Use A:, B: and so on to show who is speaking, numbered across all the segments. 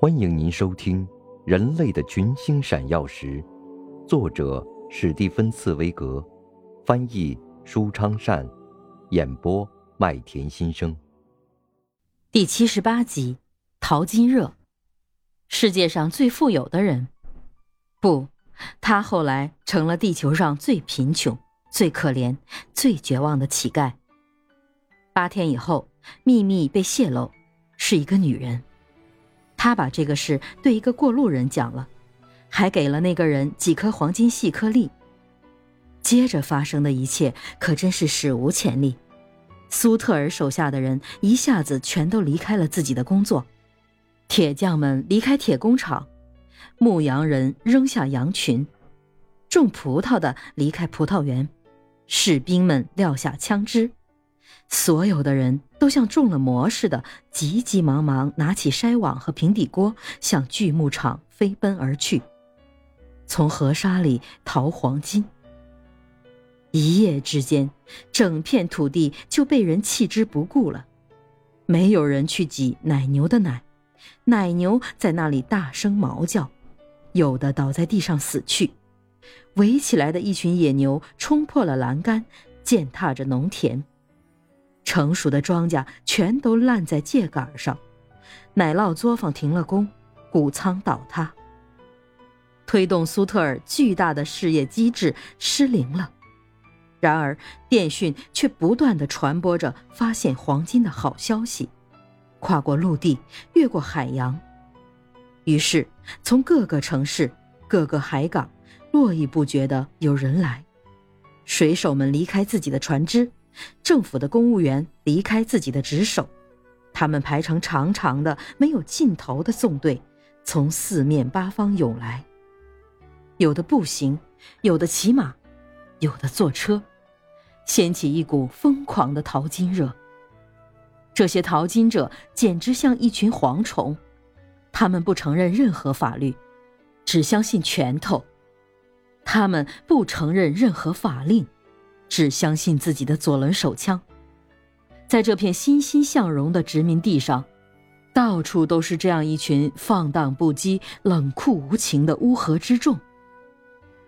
A: 欢迎您收听《人类的群星闪耀时》，作者史蒂芬·茨威格，翻译舒昌善，演播麦田心声。
B: 第七十八集：淘金热。世界上最富有的人，不，他后来成了地球上最贫穷、最可怜、最绝望的乞丐。八天以后，秘密被泄露，是一个女人。他把这个事对一个过路人讲了，还给了那个人几颗黄金细颗粒。接着发生的一切可真是史无前例。苏特尔手下的人一下子全都离开了自己的工作，铁匠们离开铁工厂，牧羊人扔下羊群，种葡萄的离开葡萄园，士兵们撂下枪支。所有的人都像中了魔似的，急急忙忙拿起筛网和平底锅，向锯木厂飞奔而去，从河沙里淘黄金。一夜之间，整片土地就被人弃之不顾了。没有人去挤奶牛的奶，奶牛在那里大声嚎叫，有的倒在地上死去。围起来的一群野牛冲破了栏杆，践踏着农田。成熟的庄稼全都烂在秸秆上，奶酪作坊停了工，谷仓倒塌。推动苏特尔巨大的事业机制失灵了。然而，电讯却不断的传播着发现黄金的好消息，跨过陆地，越过海洋。于是，从各个城市、各个海港，络绎不绝的有人来，水手们离开自己的船只。政府的公务员离开自己的职守，他们排成长长的、没有尽头的纵队，从四面八方涌来。有的步行，有的骑马，有的坐车，掀起一股疯狂的淘金热。这些淘金者简直像一群蝗虫，他们不承认任何法律，只相信拳头；他们不承认任何法令。只相信自己的左轮手枪，在这片欣欣向荣的殖民地上，到处都是这样一群放荡不羁、冷酷无情的乌合之众。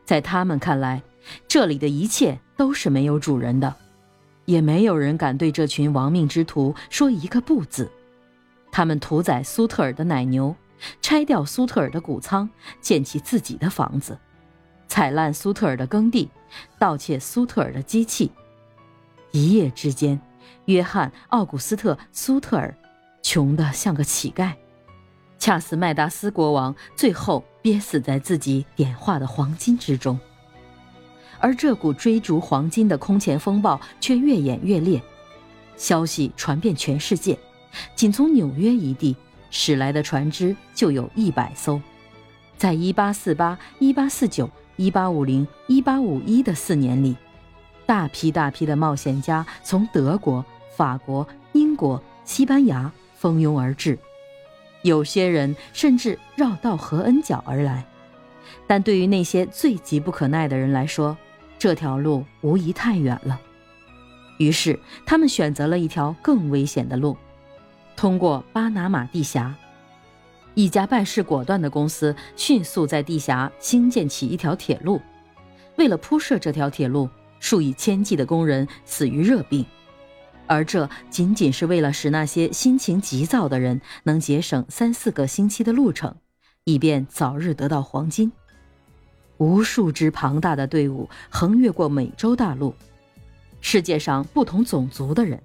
B: 在他们看来，这里的一切都是没有主人的，也没有人敢对这群亡命之徒说一个不字。他们屠宰苏特尔的奶牛，拆掉苏特尔的谷仓，建起自己的房子。踩烂苏特尔的耕地，盗窃苏特尔的机器。一夜之间，约翰·奥古斯特·苏特尔穷得像个乞丐，恰似麦达斯国王最后憋死在自己点化的黄金之中。而这股追逐黄金的空前风暴却越演越烈，消息传遍全世界，仅从纽约一地驶来的船只就有一百艘。在1848、1849。一八五零、一八五一的四年里，大批大批的冒险家从德国、法国、英国、西班牙蜂拥而至，有些人甚至绕道河恩角而来。但对于那些最急不可耐的人来说，这条路无疑太远了。于是，他们选择了一条更危险的路，通过巴拿马地峡。一家办事果断的公司迅速在地峡兴建起一条铁路。为了铺设这条铁路，数以千计的工人死于热病，而这仅仅是为了使那些心情急躁的人能节省三四个星期的路程，以便早日得到黄金。无数支庞大的队伍横越过美洲大陆，世界上不同种族的人，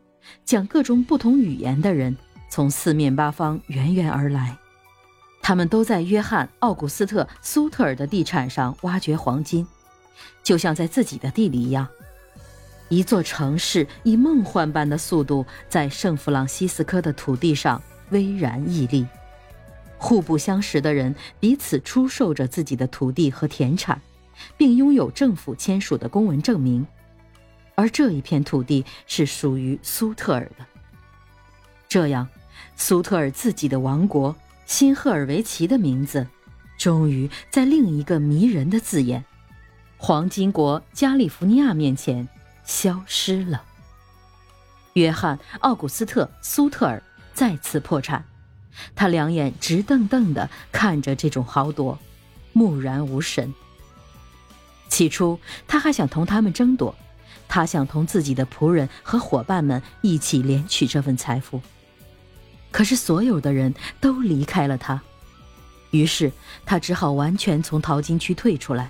B: 讲各种不同语言的人，从四面八方源源而来。他们都在约翰·奥古斯特·苏特尔的地产上挖掘黄金，就像在自己的地里一样。一座城市以梦幻般的速度在圣弗朗西斯科的土地上巍然屹立。互不相识的人彼此出售着自己的土地和田产，并拥有政府签署的公文证明，而这一片土地是属于苏特尔的。这样，苏特尔自己的王国。新赫尔维奇的名字，终于在另一个迷人的字眼——黄金国加利福尼亚面前消失了。约翰·奥古斯特·苏特尔再次破产，他两眼直瞪瞪地看着这种豪夺，木然无神。起初，他还想同他们争夺，他想同自己的仆人和伙伴们一起连取这份财富。可是，所有的人都离开了他，于是他只好完全从淘金区退出来，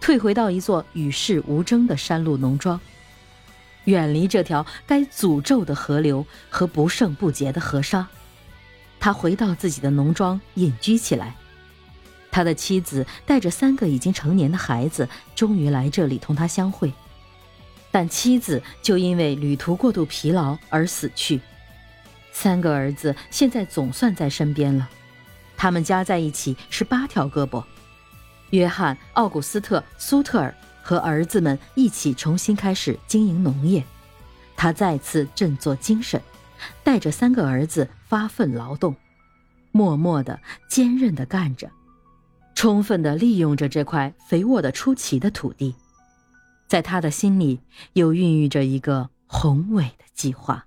B: 退回到一座与世无争的山路农庄，远离这条该诅咒的河流和不胜不竭的河沙。他回到自己的农庄隐居起来。他的妻子带着三个已经成年的孩子，终于来这里同他相会，但妻子就因为旅途过度疲劳而死去。三个儿子现在总算在身边了，他们加在一起是八条胳膊。约翰·奥古斯特·苏特尔和儿子们一起重新开始经营农业，他再次振作精神，带着三个儿子发奋劳动，默默的、坚韧的干着。充分的利用着这块肥沃的出奇的土地，在他的心里又孕育着一个宏伟的计划。